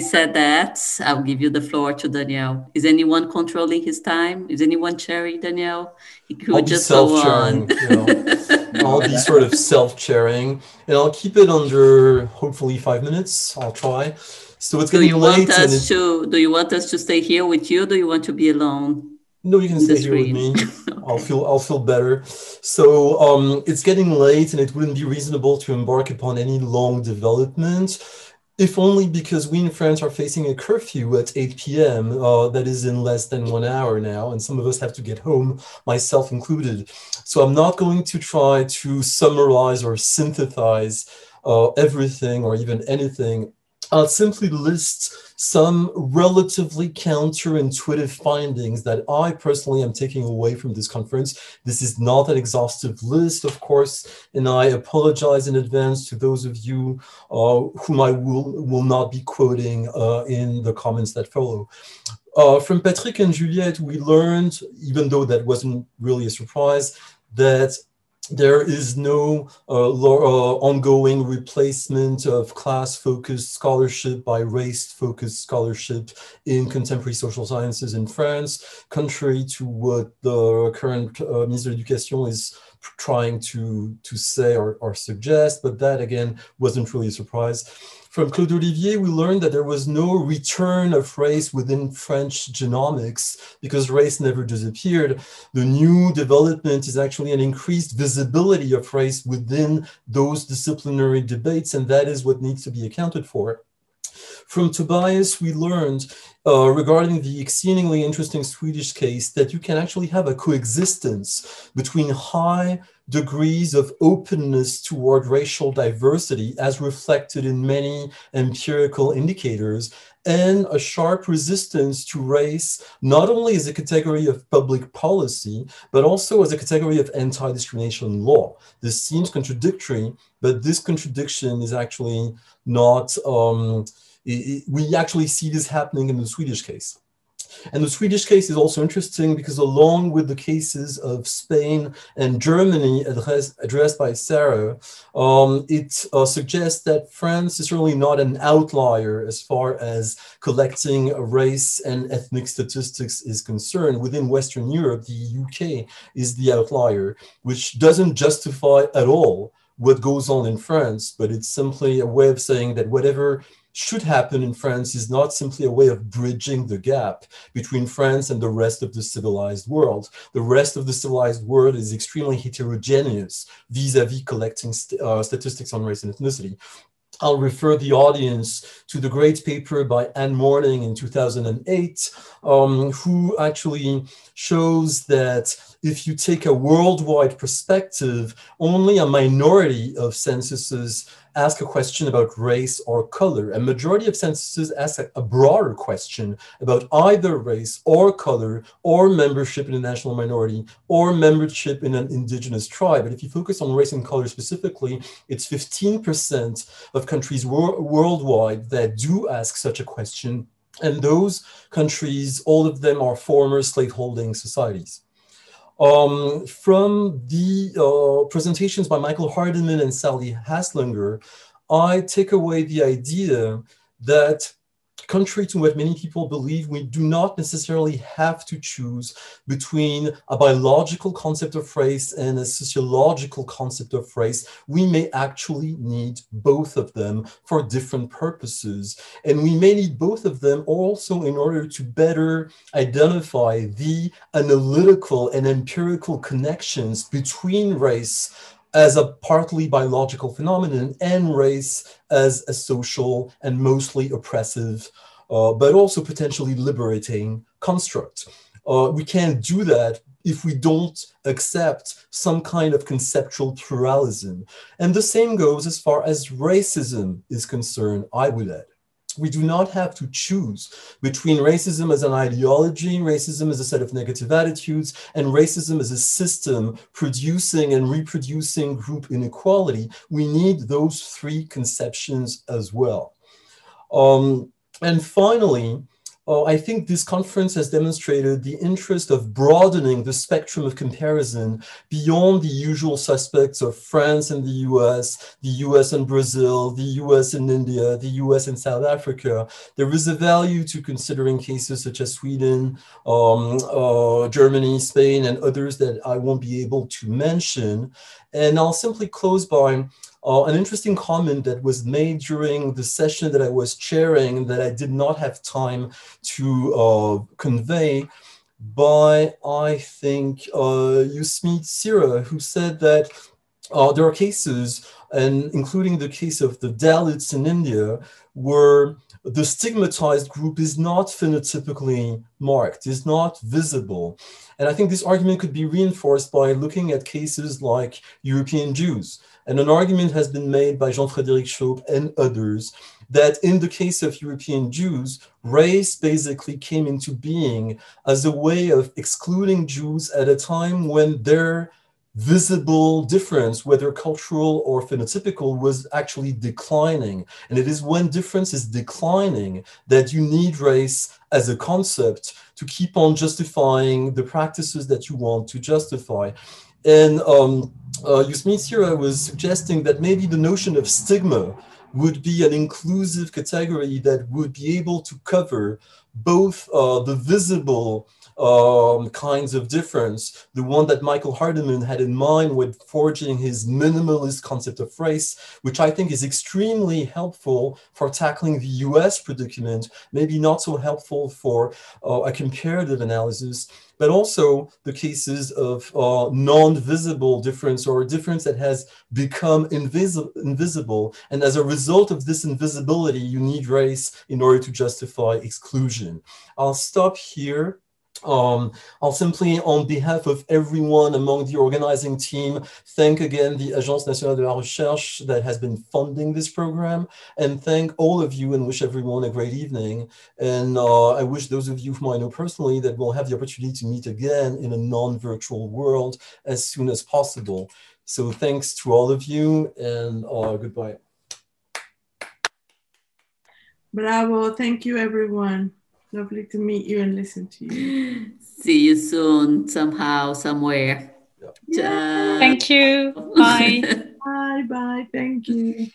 said that, I'll give you the floor to Daniel. Is anyone controlling his time? Is anyone sharing, Daniel? He could I'll just go on. You know. I'll be sort of self-sharing, and I'll keep it under hopefully five minutes. I'll try. So it's getting do you late. Want us to, do you want us to stay here with you? do you want to be alone? No, you can stay here with me. okay. I'll feel I'll feel better. So um, it's getting late, and it wouldn't be reasonable to embark upon any long development if only because we in France are facing a curfew at 8 p.m. Uh, that is in less than one hour now, and some of us have to get home, myself included. So I'm not going to try to summarize or synthesize uh, everything or even anything. I'll simply list some relatively counterintuitive findings that I personally am taking away from this conference. This is not an exhaustive list, of course, and I apologize in advance to those of you uh, whom I will, will not be quoting uh, in the comments that follow. Uh, from Patrick and Juliette, we learned, even though that wasn't really a surprise, that there is no uh, uh, ongoing replacement of class-focused scholarship by race-focused scholarship in contemporary social sciences in France, contrary to what the current uh, Minister of Education is trying to, to say or, or suggest, but that again wasn't really a surprise. From Claude Olivier, we learned that there was no return of race within French genomics because race never disappeared. The new development is actually an increased visibility of race within those disciplinary debates, and that is what needs to be accounted for. From Tobias, we learned uh, regarding the exceedingly interesting Swedish case that you can actually have a coexistence between high degrees of openness toward racial diversity as reflected in many empirical indicators and a sharp resistance to race, not only as a category of public policy, but also as a category of anti-discrimination law. This seems contradictory, but this contradiction is actually not, um, we actually see this happening in the Swedish case. And the Swedish case is also interesting because along with the cases of Spain and Germany address, addressed by Sarah, um, it uh, suggests that France is really not an outlier as far as collecting race and ethnic statistics is concerned. Within Western Europe, the UK is the outlier, which doesn't justify at all what goes on in France, but it's simply a way of saying that whatever should happen in France is not simply a way of bridging the gap between France and the rest of the civilized world. The rest of the civilized world is extremely heterogeneous vis-a-vis collecting st uh, statistics on race and ethnicity. I'll refer the audience to the great paper by Anne Morning in 2008, um, who actually shows that if you take a worldwide perspective, only a minority of censuses ask a question about race or color. A majority of censuses ask a, a broader question about either race or color or membership in a national minority or membership in an indigenous tribe. But if you focus on race and color specifically, it's 15% of countries wor worldwide that do ask such a question. And those countries, all of them are former slaveholding societies. Um, from the uh, presentations by Michael Hardimon and Sally Haslanger, I take away the idea that contrary to what many people believe, we do not necessarily have to choose between a biological concept of race and a sociological concept of race. We may actually need both of them for different purposes. And we may need both of them also in order to better identify the analytical and empirical connections between race as a partly biological phenomenon and race as a social and mostly oppressive, uh, but also potentially liberating construct. Uh, we can't do that if we don't accept some kind of conceptual pluralism. And the same goes as far as racism is concerned, I would add we do not have to choose between racism as an ideology, racism as a set of negative attitudes, and racism as a system producing and reproducing group inequality. We need those three conceptions as well. Um, and finally, uh, I think this conference has demonstrated the interest of broadening the spectrum of comparison beyond the usual suspects of France and the US, the US and Brazil, the US and India, the US and South Africa. There is a value to considering cases such as Sweden, um, uh, Germany, Spain, and others that I won't be able to mention. And I'll simply close by uh, an interesting comment that was made during the session that I was chairing that I did not have time to uh, convey by, I think, uh, Yusmeet Sira, who said that uh, there are cases, and including the case of the Dalits in India, where the stigmatized group is not phenotypically marked, is not visible. And I think this argument could be reinforced by looking at cases like European Jews. And an argument has been made by Jean-Frédéric Schaub and others that in the case of European Jews, race basically came into being as a way of excluding Jews at a time when their visible difference, whether cultural or phenotypical, was actually declining. And it is when difference is declining that you need race as a concept to keep on justifying the practices that you want to justify. And um, uh, Sira was suggesting that maybe the notion of stigma would be an inclusive category that would be able to cover both uh, the visible um, kinds of difference, the one that Michael Hardimon had in mind with forging his minimalist concept of race, which I think is extremely helpful for tackling the US predicament, maybe not so helpful for uh, a comparative analysis but also the cases of uh, non-visible difference or difference that has become invisible, invisible. And as a result of this invisibility, you need race in order to justify exclusion. I'll stop here. Um, I'll simply, on behalf of everyone among the organizing team, thank again the Agence Nationale de la Recherche that has been funding this program, and thank all of you and wish everyone a great evening. And uh, I wish those of you whom I know personally that will have the opportunity to meet again in a non-virtual world as soon as possible. So thanks to all of you, and uh, goodbye. Bravo, thank you everyone. Lovely to meet you and listen to you. See you soon, somehow, somewhere. Yeah. Thank you. Bye. bye, bye. Thank you.